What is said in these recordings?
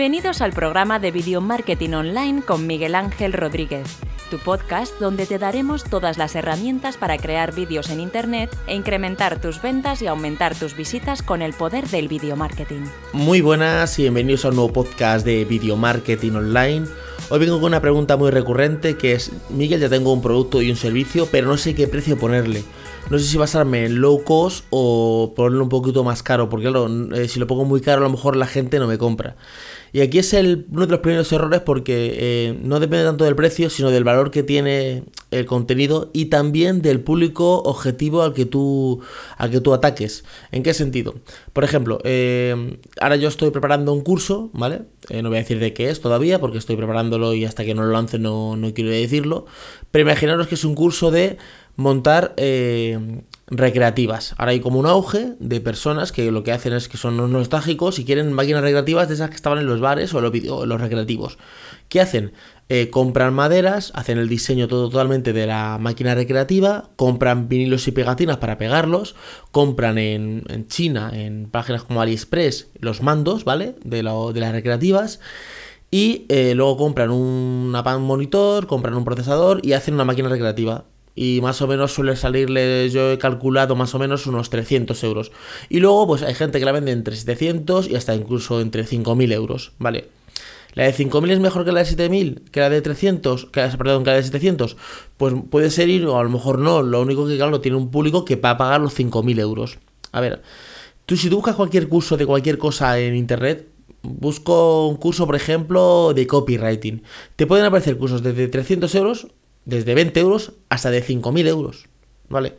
Bienvenidos al programa de Video Marketing Online con Miguel Ángel Rodríguez, tu podcast donde te daremos todas las herramientas para crear vídeos en Internet e incrementar tus ventas y aumentar tus visitas con el poder del video marketing. Muy buenas y bienvenidos a un nuevo podcast de Video Marketing Online. Hoy vengo con una pregunta muy recurrente que es, Miguel, ya tengo un producto y un servicio, pero no sé qué precio ponerle. No sé si basarme en low cost o ponerlo un poquito más caro, porque claro, eh, si lo pongo muy caro a lo mejor la gente no me compra. Y aquí es el, uno de los primeros errores porque eh, no depende tanto del precio, sino del valor que tiene el contenido y también del público objetivo al que tú, al que tú ataques. ¿En qué sentido? Por ejemplo, eh, ahora yo estoy preparando un curso, ¿vale? no voy a decir de qué es todavía porque estoy preparándolo y hasta que no lo lance no, no quiero decirlo. Pero imaginaros que es un curso de montar eh, recreativas. Ahora hay como un auge de personas que lo que hacen es que son nostálgicos y quieren máquinas recreativas de esas que estaban en los bares o en los, recreativos. ¿Qué hacen? Eh, compran maderas, hacen el diseño todo totalmente de la máquina recreativa, compran vinilos y pegatinas para pegarlos, compran en, China, en páginas como AliExpress, los mandos, ¿vale? De, de las recreativas. Y eh, luego compran un monitor, compran un procesador y hacen una máquina recreativa y más o menos suele salirle, yo he calculado más o menos unos 300 euros. Y luego pues hay gente que la vende entre 700 y hasta incluso entre 5.000 euros, ¿vale? ¿La de 5.000 es mejor que la de 7.000? ¿Que la de 300? Que, perdón, que la de 700? Pues puede ser ir o a lo mejor no. Lo único que claro, tiene un público que va a pagar los 5.000 euros. A ver, tú si tú buscas cualquier curso de cualquier cosa en internet, busco un curso, por ejemplo, de copywriting. Te pueden aparecer cursos desde 300 euros desde 20 euros hasta de 5.000 euros, ¿vale?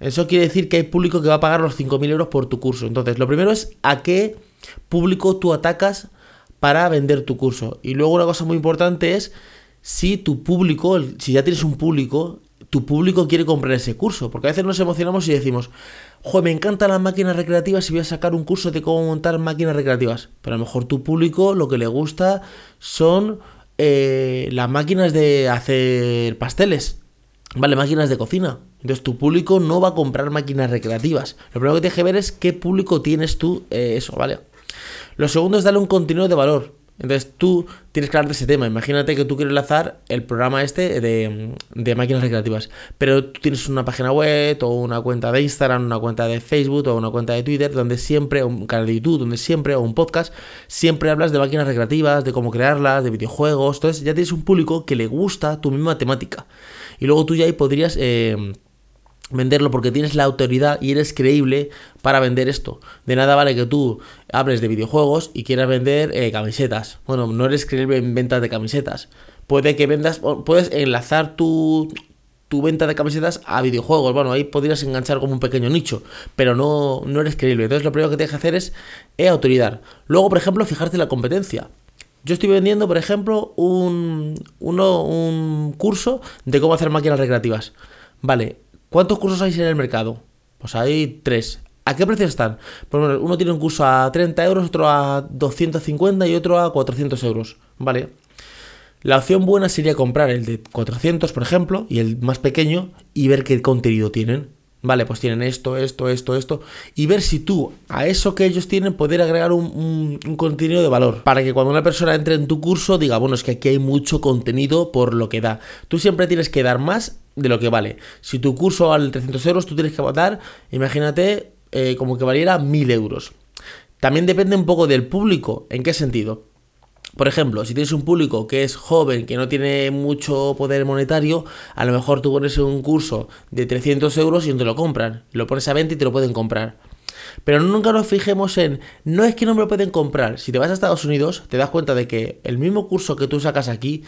Eso quiere decir que hay público que va a pagar los 5.000 euros por tu curso. Entonces, lo primero es a qué público tú atacas para vender tu curso. Y luego una cosa muy importante es si tu público, si ya tienes un público, tu público quiere comprar ese curso. Porque a veces nos emocionamos y decimos, joder, me encantan las máquinas recreativas y voy a sacar un curso de cómo montar máquinas recreativas. Pero a lo mejor tu público lo que le gusta son eh, las máquinas de hacer pasteles, ¿vale? Máquinas de cocina. Entonces tu público no va a comprar máquinas recreativas. Lo primero que tienes que ver es qué público tienes tú eh, eso, ¿vale? Lo segundo es darle un contenido de valor. Entonces tú tienes que hablar de ese tema. Imagínate que tú quieres lanzar el programa este de, máquinas recreativas, pero tú tienes una página web o una cuenta de Instagram, una cuenta de Facebook o una cuenta de Twitter donde siempre, un canal de YouTube donde siempre, o un podcast, siempre hablas de máquinas recreativas, de cómo crearlas, de videojuegos. Entonces ya tienes un público que le gusta tu misma temática. Y luego tú ya ahí podrías... Eh, venderlo porque tienes la autoridad y eres creíble para vender esto. De nada vale que tú hables de videojuegos y quieras vender eh, camisetas. Bueno, no eres creíble en ventas de camisetas. Puede que vendas, puedes enlazar tu, tu venta de camisetas a videojuegos. Bueno, ahí podrías enganchar como un pequeño nicho, pero no, no eres creíble. Entonces lo primero que tienes que hacer es eh, autoridad. Luego, por ejemplo, fijarte en la competencia. Yo estoy vendiendo, por ejemplo, un, uno, un curso de cómo hacer máquinas recreativas. Vale, ¿Cuántos cursos hay en el mercado? Pues hay tres. ¿A qué precio están? Pues uno tiene un curso a 30 euros, otro a 250 y otro a 400 euros. Vale. La opción buena sería comprar el de 400, por ejemplo, y el más pequeño, y ver qué contenido tienen. Vale, pues tienen esto, esto, esto, esto. Y ver si tú, a eso que ellos tienen, poder agregar un, un, contenido de valor. Para que cuando una persona entre en tu curso diga, bueno, es que aquí hay mucho contenido por lo que da. Tú siempre tienes que dar más de lo que vale. Si tu curso vale 300 euros, tú tienes que dar, imagínate, eh, como que valiera 1000 euros. También depende un poco del público. ¿En qué sentido? Por ejemplo, si tienes un público que es joven, que no tiene mucho poder monetario, a lo mejor tú pones un curso de 300 euros y no te lo compran. Lo pones a 20 y te lo pueden comprar. Pero nunca nos fijemos en, no es que no me lo pueden comprar. Si te vas a Estados Unidos, te das cuenta de que el mismo curso que tú sacas aquí,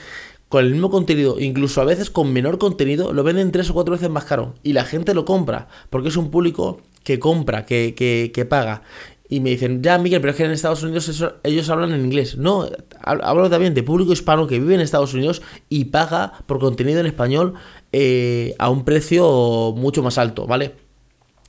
con el mismo contenido, incluso a veces con menor contenido, lo venden tres o cuatro veces más caro. Y la gente lo compra, porque es un público que compra, que, que, que paga. Y me dicen, ya Miguel, pero es que en Estados Unidos ellos hablan en inglés. No, hablo también de público hispano que vive en Estados Unidos y paga por contenido en español eh, a un precio mucho más alto, ¿vale?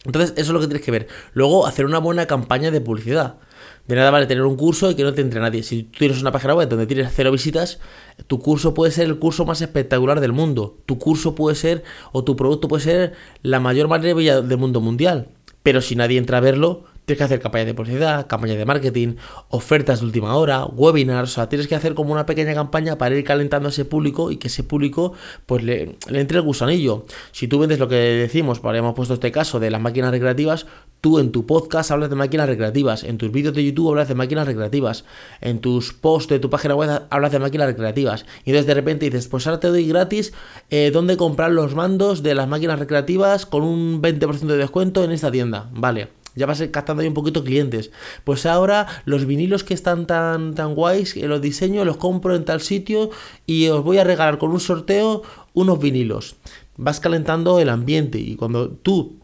Entonces, eso es lo que tienes que ver. Luego, hacer una buena campaña de publicidad. De nada vale tener un curso y que no te entre nadie. Si tú tienes una página web donde tienes cero visitas, tu curso puede ser el curso más espectacular del mundo. Tu curso puede ser, o tu producto puede ser la mayor maravilla del mundo mundial. Pero si nadie entra a verlo, Tienes que hacer campañas de publicidad, campañas de marketing, ofertas de última hora, webinars, o sea, tienes que hacer como una pequeña campaña para ir calentando a ese público y que ese público pues le, entre el gusanillo. Si tú vendes lo que decimos, pues hemos puesto este caso de las máquinas recreativas, tú en tu podcast hablas de máquinas recreativas, en tus vídeos de YouTube hablas de máquinas recreativas, en tus posts de tu página web hablas de máquinas recreativas. Y entonces de repente dices, pues ahora te doy gratis eh, dónde comprar los mandos de las máquinas recreativas con un 20% de descuento en esta tienda. Vale. Ya vas captando ahí un poquito clientes. Pues ahora los vinilos que están tan, tan guays, eh, los diseño, los compro en tal sitio y os voy a regalar con un sorteo unos vinilos. Vas calentando el ambiente y cuando tú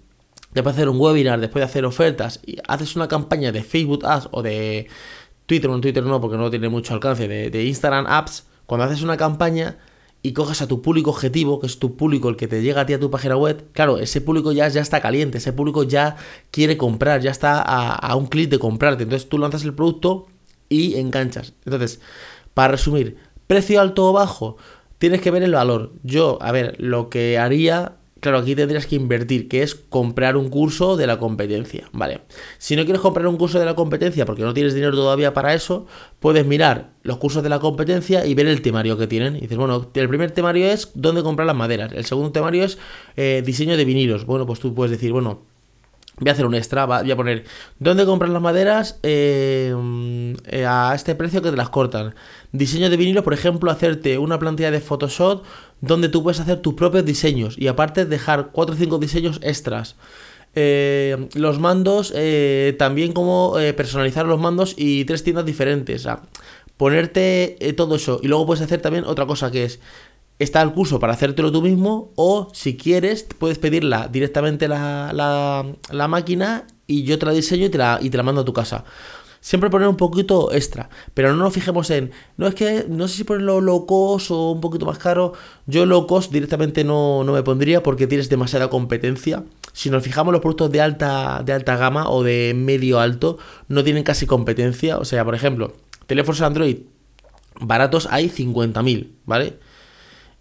después de hacer un webinar, después de hacer ofertas y haces una campaña de Facebook Ads o de Twitter, no Twitter no porque no tiene mucho alcance, de, de Instagram Apps, cuando haces una campaña y coges a tu público objetivo, que es tu público el que te llega a ti a tu página web, claro, ese público ya, ya está caliente, ese público ya quiere comprar, ya está a, un clic de comprarte. Entonces tú lanzas el producto y enganchas. Entonces, para resumir, precio alto o bajo, tienes que ver el valor. Yo, a ver, lo que haría Claro, aquí tendrías que invertir, que es comprar un curso de la competencia, ¿vale? Si no quieres comprar un curso de la competencia porque no tienes dinero todavía para eso, puedes mirar los cursos de la competencia y ver el temario que tienen. Dices, bueno, el primer temario es dónde comprar las maderas, el segundo temario es eh, diseño de vinilos. Bueno, pues tú puedes decir, bueno, Voy a hacer un extra, voy a poner ¿Dónde comprar las maderas eh, eh, a este precio que te las cortan? Diseño de vinilo, por ejemplo, hacerte una plantilla de Photoshop donde tú puedes hacer tus propios diseños y aparte dejar 4 o 5 diseños extras. Eh, los mandos, también como personalizar los mandos y tres tiendas diferentes. O sea, ponerte todo eso. Y luego puedes hacer también otra cosa que es está el curso para hacértelo tú mismo o si quieres puedes pedirla directamente la, la, máquina y yo te la diseño y te la mando a tu casa. Siempre poner un poquito extra, pero no nos fijemos en, no es que, no sé si ponerlo low cost o un poquito más caro, yo low cost directamente no, no me pondría porque tienes demasiada competencia. Si nos fijamos los productos de alta, de alta gama o de medio alto, no tienen casi competencia, o sea, por ejemplo, teléfonos Android baratos hay 50.000, ¿vale?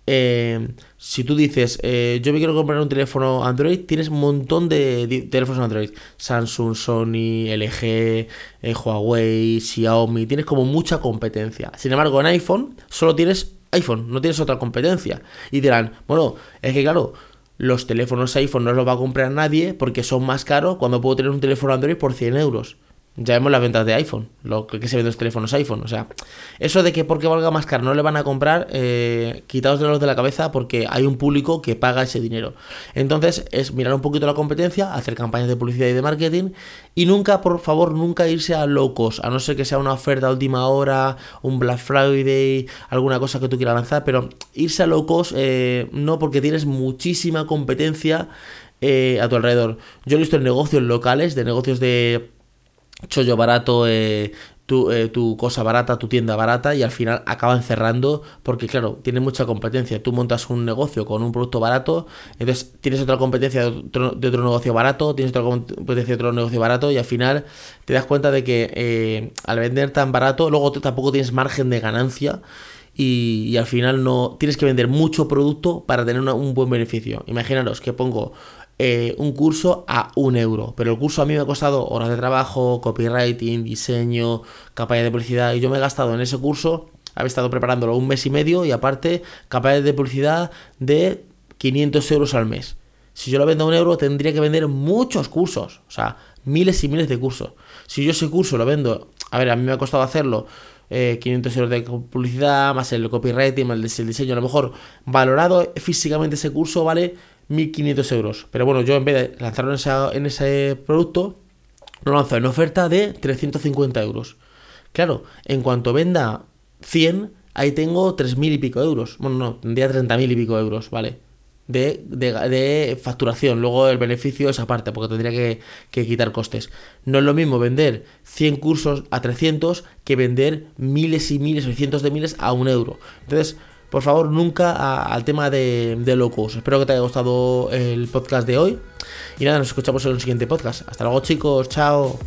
Eh, si tú dices, eh, yo me quiero comprar un teléfono Android, tienes un montón de, teléfonos Android. Samsung, Sony, LG, eh, Huawei, Xiaomi, tienes como mucha competencia. Sin embargo, en iPhone solo tienes iPhone, no tienes otra competencia. Y dirán, bueno, es que claro, los teléfonos iPhone no los va a comprar nadie porque son más caros cuando puedo tener un teléfono Android por 100 euros ya vemos las ventas de iPhone, lo que, se vende los teléfonos iPhone. O sea, eso de que porque valga más caro no le van a comprar, eh, quitaos de los de la cabeza porque hay un público que paga ese dinero. Entonces, es mirar un poquito la competencia, hacer campañas de publicidad y de marketing y nunca, por favor, nunca irse a locos, a no ser que sea una oferta a última hora, un Black Friday, alguna cosa que tú quieras lanzar, pero irse a locos eh, no porque tienes muchísima competencia eh, a tu alrededor. Yo he visto en negocios locales, de negocios de chollo barato, eh, tu, eh, tu, cosa barata, tu tienda barata y al final acaban cerrando porque claro, tiene mucha competencia. Tú montas un negocio con un producto barato, entonces tienes otra competencia de otro, negocio barato, tienes otra competencia de otro negocio barato y al final te das cuenta de que eh, al vender tan barato, luego tampoco tienes margen de ganancia. Y, al final no tienes que vender mucho producto para tener un buen beneficio. Imaginaros que pongo eh, un curso a un euro. Pero el curso a mí me ha costado horas de trabajo, copywriting, diseño, campaña de publicidad. Y yo me he gastado en ese curso, había estado preparándolo un mes y medio y aparte campaña de publicidad de 500 euros al mes. Si yo lo vendo a un euro, tendría que vender muchos cursos. O sea, miles y miles de cursos. Si yo ese curso lo vendo, a ver, a mí me ha costado hacerlo. 500 eh, euros de publicidad, más el copywriting, más el diseño, a lo mejor valorado físicamente ese curso vale 1.500 euros. Pero bueno, yo en vez de lanzarlo en, ese producto, lo lanzo en oferta de 350 euros. Claro, en cuanto venda 100, ahí tengo 3.000 y pico euros. Bueno, no, tendría 30.000 y pico euros, ¿vale? De, de, facturación. Luego el beneficio es aparte, porque tendría que, que, quitar costes. No es lo mismo vender 100 cursos a 300 que vender miles y miles o cientos de miles a un euro. Entonces, por favor, nunca al tema de, de locos. Espero que te haya gustado el podcast de hoy. Y nada, nos escuchamos en el siguiente podcast. Hasta luego, chicos. Chao.